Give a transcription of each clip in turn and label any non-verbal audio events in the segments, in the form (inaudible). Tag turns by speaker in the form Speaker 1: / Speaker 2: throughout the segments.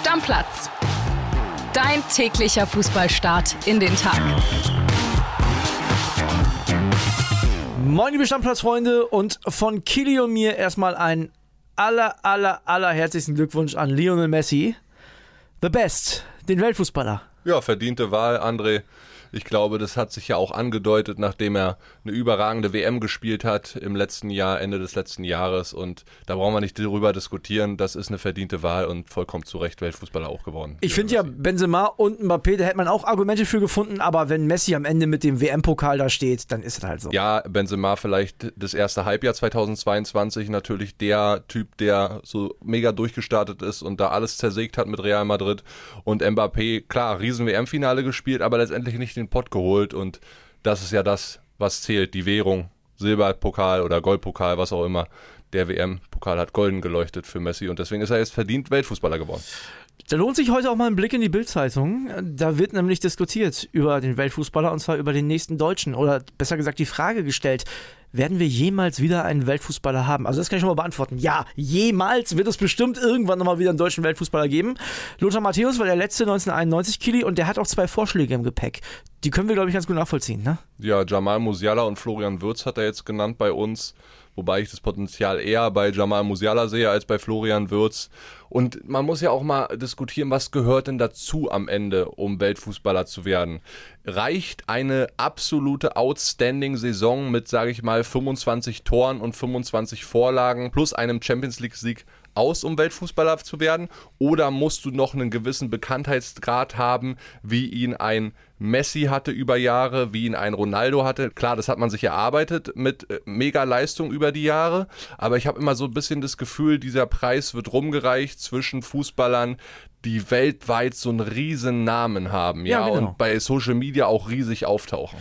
Speaker 1: Stammplatz. Dein täglicher Fußballstart in den Tag.
Speaker 2: Moin, liebe Stammplatzfreunde und von Kili und mir erstmal ein aller, aller, aller herzlichen Glückwunsch an Lionel Messi. The Best, den Weltfußballer.
Speaker 3: Ja, verdiente Wahl, André. Ich glaube, das hat sich ja auch angedeutet, nachdem er eine überragende WM gespielt hat im letzten Jahr, Ende des letzten Jahres. Und da brauchen wir nicht darüber diskutieren. Das ist eine verdiente Wahl und vollkommen zu Recht Weltfußballer auch geworden.
Speaker 2: Ich finde ja, Benzema und Mbappé, da hätte man auch Argumente für gefunden. Aber wenn Messi am Ende mit dem WM-Pokal da steht, dann ist es halt so.
Speaker 3: Ja, Benzema vielleicht das erste Halbjahr 2022 natürlich der Typ, der so mega durchgestartet ist und da alles zersägt hat mit Real Madrid. Und Mbappé, klar, riesen WM-Finale gespielt, aber letztendlich nicht den Pott geholt und das ist ja das, was zählt, die Währung. Silberpokal oder Goldpokal, was auch immer. Der WM-Pokal hat golden geleuchtet für Messi und deswegen ist er jetzt verdient Weltfußballer geworden.
Speaker 2: Da lohnt sich heute auch mal ein Blick in die Bildzeitung. Da wird nämlich diskutiert über den Weltfußballer und zwar über den nächsten Deutschen oder besser gesagt die Frage gestellt, werden wir jemals wieder einen Weltfußballer haben? Also das kann ich schon mal beantworten. Ja, jemals wird es bestimmt irgendwann nochmal wieder einen deutschen Weltfußballer geben. Lothar Matthäus war der letzte 1991 Kili und der hat auch zwei Vorschläge im Gepäck. Die können wir, glaube ich, ganz gut nachvollziehen, ne?
Speaker 3: Ja, Jamal Musiala und Florian Würz hat er jetzt genannt bei uns wobei ich das Potenzial eher bei Jamal Musiala sehe als bei Florian Würz. Und man muss ja auch mal diskutieren, was gehört denn dazu am Ende, um Weltfußballer zu werden? Reicht eine absolute outstanding Saison mit, sage ich mal, 25 Toren und 25 Vorlagen plus einem Champions League Sieg aus, um Weltfußballer zu werden? Oder musst du noch einen gewissen Bekanntheitsgrad haben, wie ihn ein Messi hatte über Jahre, wie ihn ein Ronaldo hatte? Klar, das hat man sich erarbeitet mit äh, Mega-Leistung über die Jahre, aber ich habe immer so ein bisschen das Gefühl, dieser Preis wird rumgereicht zwischen Fußballern, die weltweit so einen riesen Namen haben, ja, ja genau. und bei Social Media auch riesig auftauchen.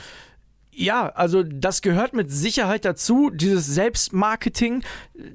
Speaker 2: Ja, also das gehört mit Sicherheit dazu, dieses Selbstmarketing.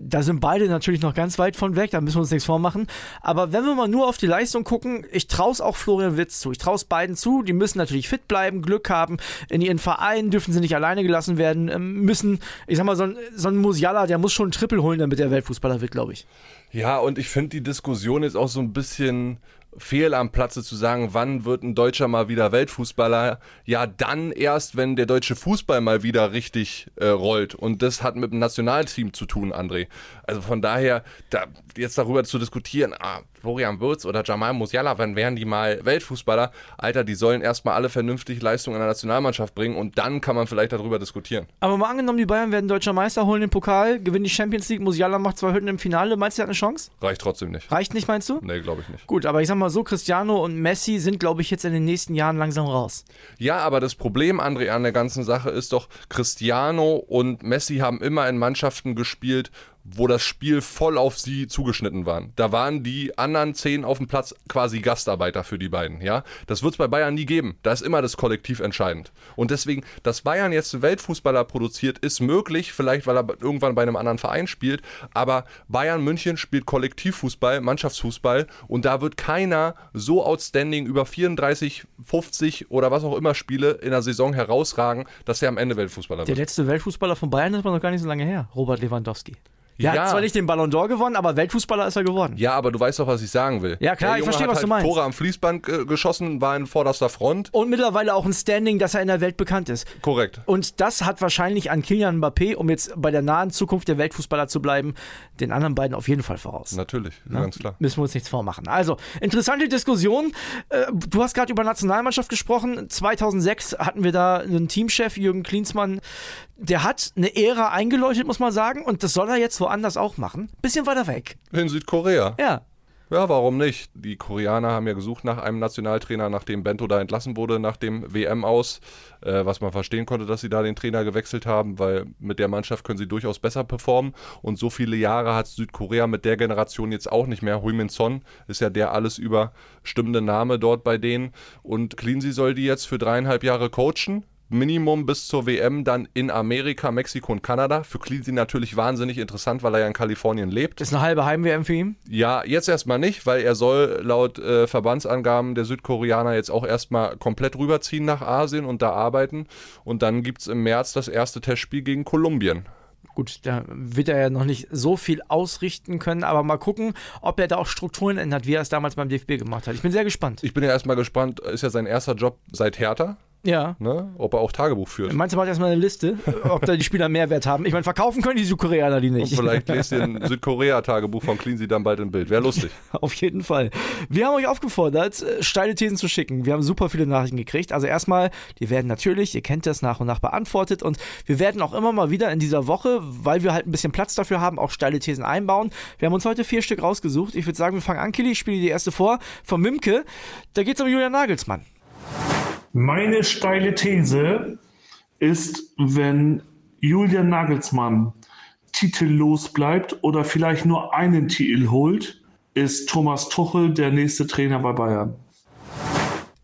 Speaker 2: Da sind beide natürlich noch ganz weit von weg, da müssen wir uns nichts vormachen. Aber wenn wir mal nur auf die Leistung gucken, ich traue es auch Florian Witz zu. Ich traue es beiden zu. Die müssen natürlich fit bleiben, Glück haben. In ihren Vereinen dürfen sie nicht alleine gelassen werden. Ähm, müssen, ich sag mal, so ein, so ein Musiala, der muss schon ein Triple holen, damit er Weltfußballer wird, glaube ich.
Speaker 3: Ja, und ich finde die Diskussion jetzt auch so ein bisschen fehl am Platze zu sagen, wann wird ein Deutscher mal wieder Weltfußballer? Ja, dann erst, wenn der deutsche Fußball mal wieder richtig äh, rollt. Und das hat mit dem Nationalteam zu tun, André. Also von daher, da, jetzt darüber zu diskutieren, ah, Florian Würz oder Jamal Musiala, wann wären die mal Weltfußballer? Alter, die sollen erstmal alle vernünftig Leistungen in der Nationalmannschaft bringen und dann kann man vielleicht darüber diskutieren.
Speaker 2: Aber mal angenommen, die Bayern werden deutscher Meister, holen den Pokal, gewinnen die Champions League, Musiala macht zwei Hütten im Finale. Meinst du, der hat eine Chance?
Speaker 3: Reicht trotzdem nicht.
Speaker 2: Reicht nicht, meinst du?
Speaker 3: Nee, glaube ich nicht.
Speaker 2: Gut, aber ich sag mal so, Cristiano und Messi sind, glaube ich, jetzt in den nächsten Jahren langsam raus.
Speaker 3: Ja, aber das Problem, André, an der ganzen Sache ist doch, Cristiano und Messi haben immer in Mannschaften gespielt, wo das Spiel voll auf sie zugeschnitten war. Da waren die anderen zehn auf dem Platz quasi Gastarbeiter für die beiden, ja. Das wird es bei Bayern nie geben. Da ist immer das Kollektiv entscheidend. Und deswegen, dass Bayern jetzt Weltfußballer produziert, ist möglich, vielleicht weil er irgendwann bei einem anderen Verein spielt, aber Bayern München spielt Kollektivfußball, Mannschaftsfußball und da wird keiner so outstanding über 34, 50 oder was auch immer Spiele in der Saison herausragen, dass er am Ende Weltfußballer wird.
Speaker 2: Der letzte Weltfußballer von Bayern ist noch gar nicht so lange her, Robert Lewandowski. Der ja. hat zwar nicht den Ballon d'Or gewonnen, aber Weltfußballer ist er geworden.
Speaker 3: Ja, aber du weißt doch, was ich sagen will.
Speaker 2: Ja, klar, ich verstehe, was
Speaker 3: halt
Speaker 2: du meinst.
Speaker 3: Tore am Fließband äh, geschossen, war in vorderster Front.
Speaker 2: Und mittlerweile auch ein Standing, dass er in der Welt bekannt ist.
Speaker 3: Korrekt.
Speaker 2: Und das hat wahrscheinlich an Kilian Mbappé, um jetzt bei der nahen Zukunft der Weltfußballer zu bleiben, den anderen beiden auf jeden Fall voraus.
Speaker 3: Natürlich, Na? ganz klar.
Speaker 2: Müssen wir uns nichts vormachen. Also, interessante Diskussion. Äh, du hast gerade über Nationalmannschaft gesprochen. 2006 hatten wir da einen Teamchef, Jürgen Klinsmann, der hat eine Ära eingeleuchtet, muss man sagen, und das soll er jetzt woanders auch machen. Bisschen weiter weg.
Speaker 3: In Südkorea.
Speaker 2: Ja.
Speaker 3: Ja, warum nicht? Die Koreaner haben ja gesucht nach einem Nationaltrainer, nachdem Bento da entlassen wurde, nach dem WM aus. Äh, was man verstehen konnte, dass sie da den Trainer gewechselt haben, weil mit der Mannschaft können sie durchaus besser performen. Und so viele Jahre hat Südkorea mit der Generation jetzt auch nicht mehr. Hui Min Son ist ja der alles überstimmende Name dort bei denen. Und Cleansey soll die jetzt für dreieinhalb Jahre coachen Minimum bis zur WM dann in Amerika, Mexiko und Kanada. Für Cleansey natürlich wahnsinnig interessant, weil er ja in Kalifornien lebt.
Speaker 2: Ist eine halbe Heim-WM für ihn?
Speaker 3: Ja, jetzt erstmal nicht, weil er soll laut äh, Verbandsangaben der Südkoreaner jetzt auch erstmal komplett rüberziehen nach Asien und da arbeiten. Und dann gibt es im März das erste Testspiel gegen Kolumbien
Speaker 2: Gut, da wird er ja noch nicht so viel ausrichten können, aber mal gucken, ob er da auch Strukturen ändert, wie er es damals beim DFB gemacht hat. Ich bin sehr gespannt.
Speaker 3: Ich bin ja erstmal gespannt, ist ja sein erster Job seit Hertha.
Speaker 2: Ja.
Speaker 3: Ne? Ob er auch Tagebuch führt.
Speaker 2: Meinst du, macht erstmal eine Liste, ob da die Spieler Mehrwert haben? Ich meine, verkaufen können die Südkoreaner die nicht.
Speaker 3: Und vielleicht lest ihr ein Südkorea-Tagebuch von Cleansy dann bald im Bild. Wäre lustig. (laughs)
Speaker 2: Auf jeden Fall. Wir haben euch aufgefordert, äh, steile Thesen zu schicken. Wir haben super viele Nachrichten gekriegt. Also erstmal, die werden natürlich, ihr kennt das, nach und nach beantwortet. Und wir werden auch immer mal wieder in dieser Woche, weil wir halt ein bisschen Platz dafür haben, auch steile Thesen einbauen. Wir haben uns heute vier Stück rausgesucht. Ich würde sagen, wir fangen an, Kili. Ich spiele die erste vor. Von Mimke. Da geht es um Julian Nagelsmann.
Speaker 4: Meine steile These ist, wenn Julian Nagelsmann titellos bleibt oder vielleicht nur einen Titel holt, ist Thomas Tuchel der nächste Trainer bei Bayern.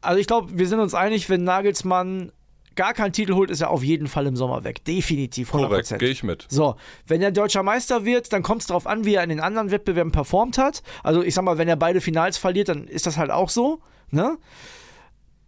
Speaker 2: Also ich glaube, wir sind uns einig, wenn Nagelsmann gar keinen Titel holt, ist er auf jeden Fall im Sommer weg. Definitiv, 100%.
Speaker 3: Korrekt, gehe ich mit.
Speaker 2: So, wenn er deutscher Meister wird, dann kommt es darauf an, wie er in den anderen Wettbewerben performt hat. Also ich sag mal, wenn er beide Finals verliert, dann ist das halt auch so. Ne?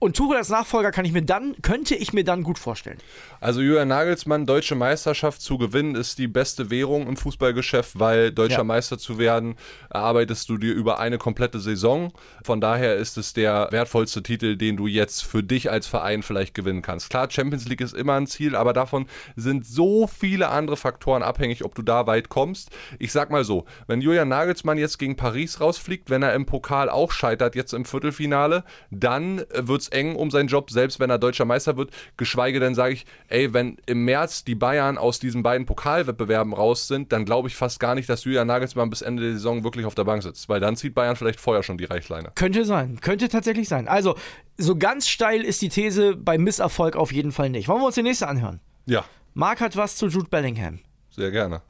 Speaker 2: Und Tuchel als Nachfolger kann ich mir dann, könnte ich mir dann gut vorstellen.
Speaker 3: Also Julian Nagelsmann, deutsche Meisterschaft zu gewinnen, ist die beste Währung im Fußballgeschäft, weil deutscher ja. Meister zu werden, erarbeitest du dir über eine komplette Saison. Von daher ist es der wertvollste Titel, den du jetzt für dich als Verein vielleicht gewinnen kannst. Klar, Champions League ist immer ein Ziel, aber davon sind so viele andere Faktoren abhängig, ob du da weit kommst. Ich sag mal so, wenn Julian Nagelsmann jetzt gegen Paris rausfliegt, wenn er im Pokal auch scheitert, jetzt im Viertelfinale, dann wird es eng um seinen Job, selbst wenn er deutscher Meister wird. Geschweige denn sage ich, ey, wenn im März die Bayern aus diesen beiden Pokalwettbewerben raus sind, dann glaube ich fast gar nicht, dass Julian Nagelsmann bis Ende der Saison wirklich auf der Bank sitzt, weil dann zieht Bayern vielleicht vorher schon die Reichleine.
Speaker 2: Könnte sein, könnte tatsächlich sein. Also, so ganz steil ist die These bei Misserfolg auf jeden Fall nicht. Wollen wir uns die nächste anhören?
Speaker 3: Ja.
Speaker 2: Marc hat was zu Jude Bellingham.
Speaker 3: Sehr gerne.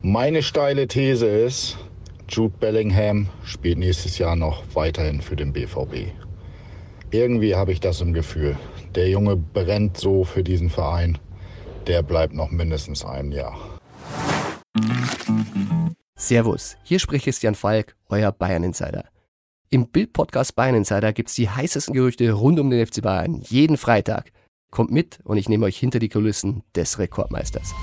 Speaker 5: Meine steile These ist, Jude Bellingham spielt nächstes Jahr noch weiterhin für den BVB. Irgendwie habe ich das im Gefühl. Der Junge brennt so für diesen Verein. Der bleibt noch mindestens ein Jahr.
Speaker 6: Servus, hier spricht Christian Falk, euer Bayern Insider. Im Bild-Podcast Bayern Insider gibt es die heißesten Gerüchte rund um den FC Bayern jeden Freitag. Kommt mit und ich nehme euch hinter die Kulissen des Rekordmeisters.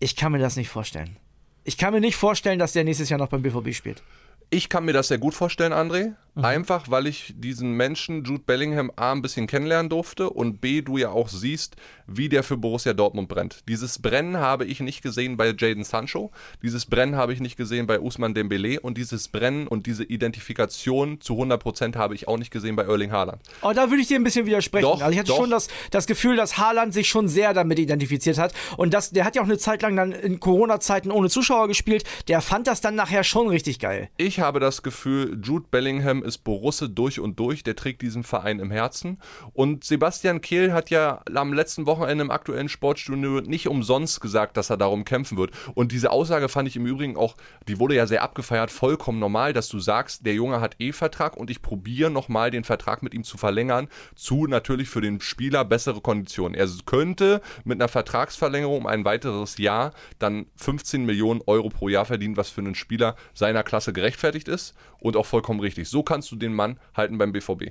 Speaker 2: Ich kann mir das nicht vorstellen. Ich kann mir nicht vorstellen, dass der nächstes Jahr noch beim BVB spielt.
Speaker 3: Ich kann mir das sehr gut vorstellen, André. Mhm. Einfach, weil ich diesen Menschen, Jude Bellingham, A, ein bisschen kennenlernen durfte und B, du ja auch siehst, wie der für Borussia Dortmund brennt. Dieses Brennen habe ich nicht gesehen bei Jaden Sancho, dieses Brennen habe ich nicht gesehen bei Usman Dembele und dieses Brennen und diese Identifikation zu 100% habe ich auch nicht gesehen bei Erling Haaland.
Speaker 2: Oh, da würde ich dir ein bisschen widersprechen.
Speaker 3: Doch,
Speaker 2: also ich hatte
Speaker 3: doch.
Speaker 2: schon das, das Gefühl, dass Haaland sich schon sehr damit identifiziert hat und das, der hat ja auch eine Zeit lang dann in Corona-Zeiten ohne Zuschauer gespielt. Der fand das dann nachher schon richtig geil.
Speaker 3: Ich habe das Gefühl, Jude Bellingham ist Borusse durch und durch, der trägt diesen Verein im Herzen. Und Sebastian Kehl hat ja am letzten Wochenende im aktuellen Sportstudio nicht umsonst gesagt, dass er darum kämpfen wird. Und diese Aussage fand ich im Übrigen auch, die wurde ja sehr abgefeiert, vollkommen normal, dass du sagst, der Junge hat eh Vertrag und ich probiere nochmal den Vertrag mit ihm zu verlängern, zu natürlich für den Spieler bessere Konditionen. Er könnte mit einer Vertragsverlängerung um ein weiteres Jahr dann 15 Millionen Euro pro Jahr verdienen, was für einen Spieler seiner Klasse gerechtfertigt ist und auch vollkommen richtig. So kannst du den Mann halten beim BVB.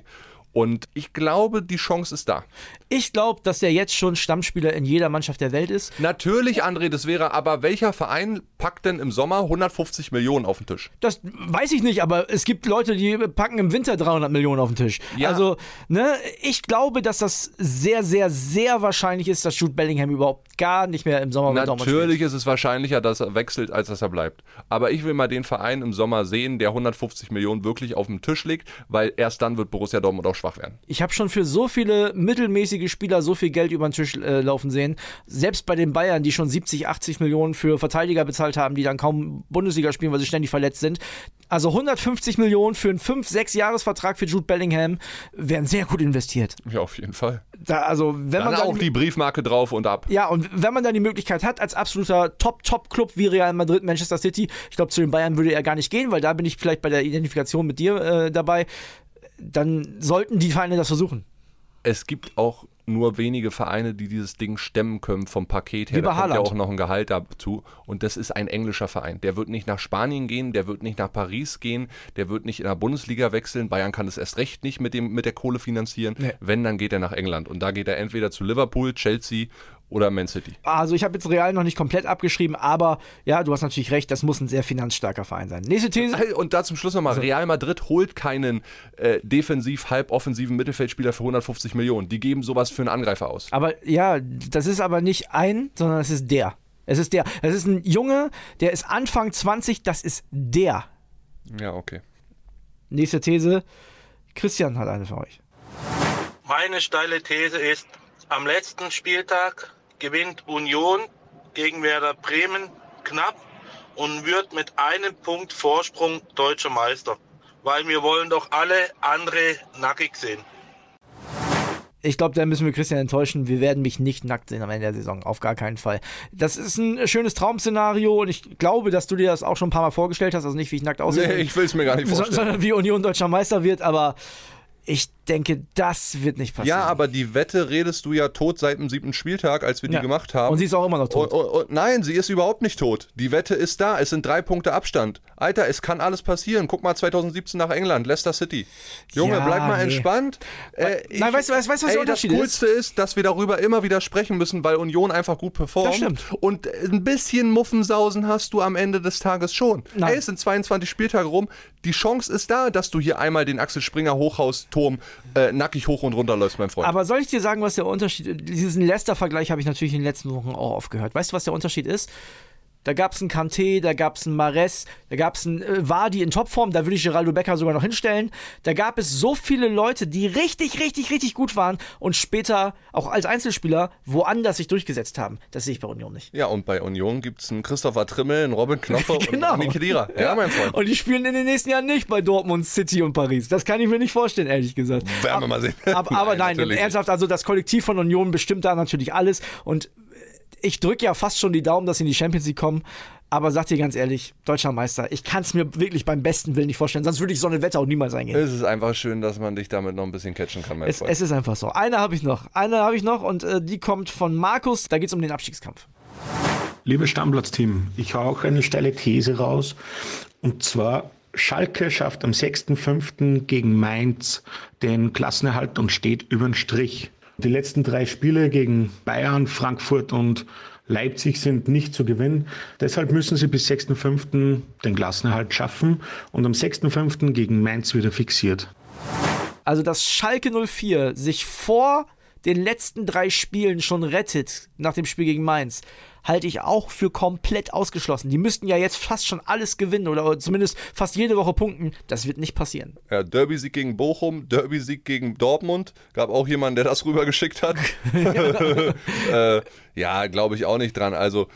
Speaker 3: Und ich glaube, die Chance ist da.
Speaker 2: Ich glaube, dass er jetzt schon Stammspieler in jeder Mannschaft der Welt ist.
Speaker 3: Natürlich, André, das wäre, aber welcher Verein packt denn im Sommer 150 Millionen auf den Tisch?
Speaker 2: Das weiß ich nicht, aber es gibt Leute, die packen im Winter 300 Millionen auf den Tisch.
Speaker 3: Ja.
Speaker 2: Also, ne, ich glaube, dass das sehr, sehr, sehr wahrscheinlich ist, dass Jude Bellingham überhaupt gar nicht mehr im Sommer
Speaker 3: Natürlich ist es wahrscheinlicher, dass er wechselt, als dass er bleibt. Aber ich will mal den Verein im Sommer sehen, der 150 Millionen wirklich auf den Tisch legt, weil erst dann wird Borussia Dortmund auch schwach werden.
Speaker 2: Ich habe schon für so viele mittelmäßige Spieler so viel Geld über den Tisch äh, laufen sehen. Selbst bei den Bayern, die schon 70, 80 Millionen für Verteidiger bezahlt haben, die dann kaum Bundesliga spielen, weil sie ständig verletzt sind. Also 150 Millionen für einen 5-, 6-Jahres-Vertrag für Jude Bellingham wären sehr gut investiert.
Speaker 3: Ja, auf jeden Fall.
Speaker 2: Da, also, wenn
Speaker 3: Dann
Speaker 2: man dann
Speaker 3: auch die Briefmarke drauf und ab.
Speaker 2: Ja, und wenn man dann die Möglichkeit hat, als absoluter Top-Top-Club wie Real Madrid, Manchester City, ich glaube, zu den Bayern würde er gar nicht gehen, weil da bin ich vielleicht bei der Identifikation mit dir äh, dabei, dann sollten die Vereine das versuchen.
Speaker 3: Es gibt auch nur wenige Vereine, die dieses Ding stemmen können vom Paket her.
Speaker 2: Wie
Speaker 3: da kommt ja auch noch ein Gehalt dazu. Und das ist ein englischer Verein. Der wird nicht nach Spanien gehen, der wird nicht nach Paris gehen, der wird nicht in der Bundesliga wechseln. Bayern kann das erst recht nicht mit, dem, mit der Kohle finanzieren.
Speaker 2: Nee.
Speaker 3: Wenn, dann geht er nach England. Und da geht er entweder zu Liverpool, Chelsea oder Man City?
Speaker 2: Also ich habe jetzt Real noch nicht komplett abgeschrieben, aber ja, du hast natürlich recht, das muss ein sehr finanzstarker Verein sein. Nächste These.
Speaker 3: Und da zum Schluss nochmal, Real Madrid holt keinen äh, defensiv halboffensiven Mittelfeldspieler für 150 Millionen. Die geben sowas für einen Angreifer aus.
Speaker 2: Aber ja, das ist aber nicht ein, sondern es ist der. Es ist der. Es ist ein Junge, der ist Anfang 20, das ist der.
Speaker 3: Ja, okay.
Speaker 2: Nächste These. Christian hat eine für euch.
Speaker 7: Meine steile These ist, am letzten Spieltag gewinnt Union gegen Werder Bremen knapp und wird mit einem Punkt Vorsprung deutscher Meister. Weil wir wollen doch alle andere nackig sehen.
Speaker 2: Ich glaube, da müssen wir Christian enttäuschen. Wir werden mich nicht nackt sehen am Ende der Saison. Auf gar keinen Fall. Das ist ein schönes Traum-Szenario und ich glaube, dass du dir das auch schon ein paar Mal vorgestellt hast. Also nicht, wie ich nackt aussehe.
Speaker 3: Nee, ich will es mir gar nicht vorstellen.
Speaker 2: Sondern wie Union deutscher Meister wird, aber ich denke, das wird nicht passieren.
Speaker 3: Ja, aber die Wette redest du ja tot seit dem siebten Spieltag, als wir
Speaker 2: Ja.
Speaker 3: die gemacht haben.
Speaker 2: Und sie ist auch immer noch tot.
Speaker 3: Und, und, nein, sie ist überhaupt nicht tot. Die Wette ist da. Es sind drei Punkte Abstand. Alter, es kann alles passieren. Guck mal 2017 nach England, Leicester City. Junge,
Speaker 2: Ja,
Speaker 3: bleib mal
Speaker 2: nee.
Speaker 3: entspannt. Äh,
Speaker 2: Nein, weißt du, weißt du, was der
Speaker 3: ey,
Speaker 2: Unterschied
Speaker 3: das
Speaker 2: ist?
Speaker 3: Coolste ist? dass wir darüber immer wieder sprechen müssen, weil Union einfach gut performt.
Speaker 2: Das stimmt.
Speaker 3: Und ein bisschen Muffensausen hast du am Ende des Tages schon.
Speaker 2: Nein.
Speaker 3: Ey, es sind 22 Spieltage rum. Die Chance ist da, dass du hier einmal den Axel Springer Hochhausturm äh, nackig hoch und runter läufst, mein Freund.
Speaker 2: Aber soll ich dir sagen, was der Unterschied ist? Diesen Leicester-Vergleich habe ich natürlich in den letzten Wochen auch aufgehört. Weißt du, was der Unterschied ist? Da gab es einen Kanté, da gab es einen Mares, da gab es einen äh, Vardy in Topform, da würde ich Geraldo Becker sogar noch hinstellen. Da gab es so viele Leute, die richtig, richtig, richtig gut waren und später auch als Einzelspieler woanders sich durchgesetzt haben. Das sehe ich bei Union nicht.
Speaker 3: Ja, und bei Union gibt es einen Christopher Trimmel, einen Robin (laughs) und
Speaker 2: Genau.
Speaker 3: einen Ami Khedira. Ja, mein Freund.
Speaker 2: Und die spielen in den nächsten Jahren nicht bei Dortmund, City und Paris. Das kann ich mir nicht vorstellen, ehrlich gesagt.
Speaker 3: Werden wir mal sehen.
Speaker 2: Aber, (laughs) aber nein,
Speaker 3: nicht.
Speaker 2: ernsthaft, also das Kollektiv von Union bestimmt da natürlich alles. Und ich drücke ja fast schon die Daumen, dass sie in die Champions League kommen. Aber sag dir ganz ehrlich, deutscher Meister, ich kann es mir wirklich beim besten Willen nicht vorstellen. Sonst würde ich so eine Wette auch niemals eingehen.
Speaker 3: Es ist einfach schön, dass man dich damit noch ein bisschen catchen kann, mein
Speaker 2: Es,
Speaker 3: Freund.
Speaker 2: es ist einfach so. Eine habe ich noch. Eine habe ich noch und äh, die kommt von Markus. Da geht es um den Abstiegskampf.
Speaker 8: Liebes Stammplatz-Team, ich hau auch eine steile These raus. Und zwar, Schalke schafft am 6.5. gegen Mainz den Klassenerhalt und steht über den Strich. Die letzten drei Spiele gegen Bayern, Frankfurt und Leipzig sind nicht zu gewinnen. Deshalb müssen sie bis 6.5. den Klassenerhalt schaffen und am 6.5. gegen Mainz wieder fixiert.
Speaker 2: Also, dass Schalke 04 sich vor den letzten drei Spielen schon rettet nach dem Spiel gegen Mainz, halte ich auch für komplett ausgeschlossen. Die müssten ja jetzt fast schon alles gewinnen oder zumindest fast jede Woche punkten. Das wird nicht passieren.
Speaker 3: Ja, Derby-Sieg gegen Bochum, Derby-Sieg gegen Dortmund. Gab auch jemanden, der das (laughs) rübergeschickt hat. (laughs) äh, ja, glaube ich auch nicht dran. Also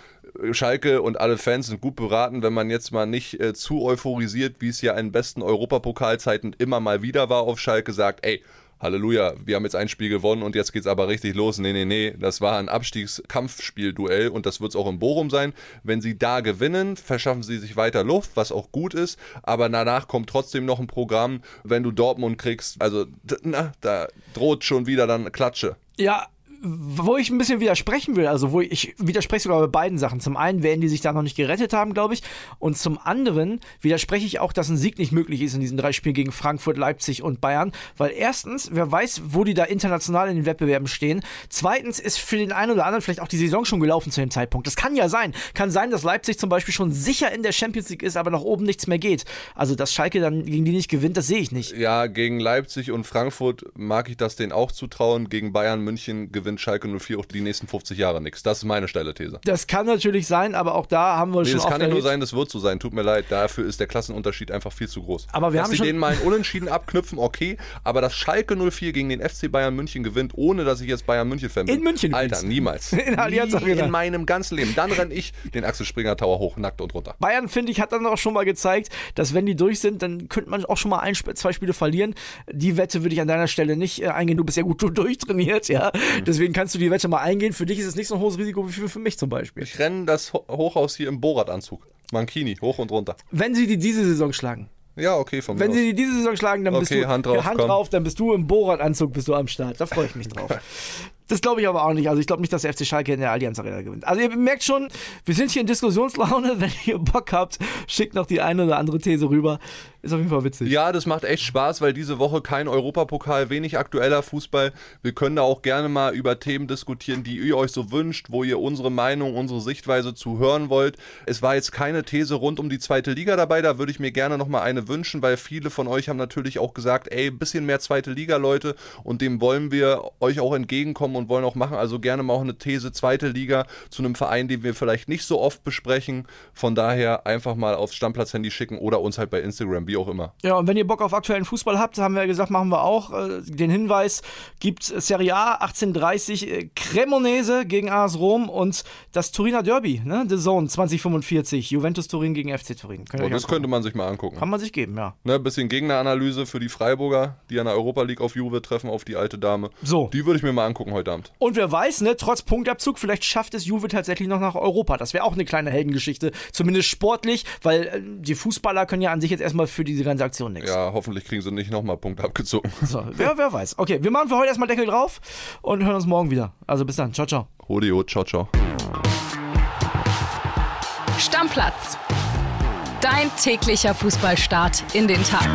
Speaker 3: Schalke und alle Fans sind gut beraten, wenn man jetzt mal nicht äh, zu euphorisiert, wie es ja in besten Europapokalzeiten immer mal wieder war auf Schalke, sagt, ey, Halleluja, wir haben jetzt ein Spiel gewonnen und jetzt geht's aber richtig los. Nee, nee, nee, das war ein Abstiegskampfspiel-Duell und das wird's auch in Bochum sein. Wenn sie da gewinnen, verschaffen sie sich weiter Luft, was auch gut ist, aber danach kommt trotzdem noch ein Programm, wenn du Dortmund kriegst, also na, da droht schon wieder dann Klatsche.
Speaker 2: Ja, wo ich ein bisschen widersprechen will, also wo ich, widerspreche sogar bei beiden Sachen. Zum einen werden die sich da noch nicht gerettet haben, glaube ich. Und zum anderen widerspreche ich auch, dass ein Sieg nicht möglich ist in diesen drei Spielen gegen Frankfurt, Leipzig und Bayern. Weil erstens, wer weiß, wo die da international in den Wettbewerben stehen. Zweitens ist für den einen oder anderen vielleicht auch die Saison schon gelaufen zu dem Zeitpunkt. Das kann ja sein. Kann sein, dass Leipzig zum Beispiel schon sicher in der Champions League ist, aber nach oben nichts mehr geht. Also, dass Schalke dann gegen die nicht gewinnt, das sehe ich nicht.
Speaker 3: Ja, gegen Leipzig und Frankfurt mag ich das denen auch zutrauen. Gegen Bayern München gewinnt Schalke 04 auch die nächsten 50 Jahre nichts. Das ist meine steile These.
Speaker 2: Das kann natürlich sein, aber auch da haben wir
Speaker 3: Nee,
Speaker 2: schon
Speaker 3: das kann nicht nur sein, das wird so sein. Tut mir leid. Dafür ist der Klassenunterschied einfach viel zu groß.
Speaker 2: Aber wir
Speaker 3: Dass
Speaker 2: haben
Speaker 3: sie
Speaker 2: schon-
Speaker 3: denen mal einen Unentschieden abknüpfen, okay. Aber dass Schalke 04 gegen den FC Bayern München gewinnt, ohne dass ich jetzt Bayern München Fan bin.
Speaker 2: In München
Speaker 3: Alter,
Speaker 2: übrigens.
Speaker 3: niemals. (laughs)
Speaker 2: In Allianz
Speaker 3: Nie
Speaker 2: Arena.
Speaker 3: in meinem ganzen Leben. Dann renn ich den Axel Springer Tower hoch, nackt und runter.
Speaker 2: Bayern, finde ich, hat dann auch schon mal gezeigt, dass wenn die durch sind, dann könnte man auch schon mal ein, zwei Spiele verlieren. Die Wette würde ich an deiner Stelle nicht äh, eingehen. Du bist ja gut (laughs) durchtrainiert, ja.
Speaker 3: Mhm.
Speaker 2: Deswegen kannst du die Wette mal eingehen. Für dich ist es nicht so ein hohes Risiko wie für, für mich zum Beispiel.
Speaker 3: Ich renne das Ho- Hochhaus hier im Borat-Anzug. Mankini, hoch und runter.
Speaker 2: Wenn sie die diese Saison schlagen,
Speaker 3: Ja, okay, von
Speaker 2: wenn
Speaker 3: mir
Speaker 2: sie
Speaker 3: aus.
Speaker 2: die diese Saison schlagen, dann bist
Speaker 3: Okay,
Speaker 2: du
Speaker 3: Hand drauf,
Speaker 2: Hand
Speaker 3: komm.
Speaker 2: drauf, dann bist du im Borat-Anzug, bist du am Start. Da freue ich mich drauf. (laughs) Das glaube ich aber auch nicht. Also ich glaube nicht, dass der FC Schalke in der Allianz Arena gewinnt. Also ihr merkt schon, wir sind hier in Diskussionslaune. (laughs) Wenn ihr Bock habt, schickt noch die eine oder andere These rüber. Ist auf jeden Fall witzig.
Speaker 3: Ja, das macht echt Spaß, weil diese Woche kein Europapokal, wenig aktueller Fußball. Wir können da auch gerne mal über Themen diskutieren, die ihr euch so wünscht, wo ihr unsere Meinung, unsere Sichtweise zu hören wollt. Es war jetzt keine These rund um die zweite Liga dabei, da würde ich mir gerne nochmal eine wünschen, weil viele von euch haben natürlich auch gesagt, ey, ein bisschen mehr zweite Liga, Leute, und dem wollen wir euch auch entgegenkommen und wollen auch machen. Also gerne mal auch eine These zweite Liga zu einem Verein, den wir vielleicht nicht so oft besprechen. Von daher einfach mal aufs Stammplatz-Handy schicken oder uns halt bei Instagram, wie auch immer.
Speaker 2: Ja, und wenn ihr Bock auf aktuellen Fußball habt, haben wir gesagt, machen wir auch. Äh, den Hinweis gibt Serie A 1830 äh, Cremonese gegen AS Rom und das Turiner Derby, ne? The Zone 2045, Juventus Turin gegen FC Turin. Könnt
Speaker 3: Oh, das
Speaker 2: angucken.
Speaker 3: könnte man sich mal angucken.
Speaker 2: Kann man sich geben, ja.
Speaker 3: Ne, bisschen Gegneranalyse für die Freiburger, die an der Europa League auf Juve treffen, auf die alte Dame.
Speaker 2: So.
Speaker 3: Die würde ich mir mal angucken heute Abend.
Speaker 2: Und wer weiß, ne, trotz Punktabzug, vielleicht schafft es Juve tatsächlich noch nach Europa. Das wäre auch eine kleine Heldengeschichte, zumindest sportlich, weil äh, die Fußballer können ja an sich jetzt erstmal für diese ganze Aktion nichts.
Speaker 3: Ja, hoffentlich kriegen sie nicht nochmal Punkte abgezogen. (laughs)
Speaker 2: So, wer, wer weiß. Okay, wir machen für heute erstmal Deckel drauf und hören uns morgen wieder. Also bis dann. Ciao, ciao.
Speaker 3: Hodio, ciao, ciao.
Speaker 1: Stammplatz. Dein täglicher Fußballstart in den Tag.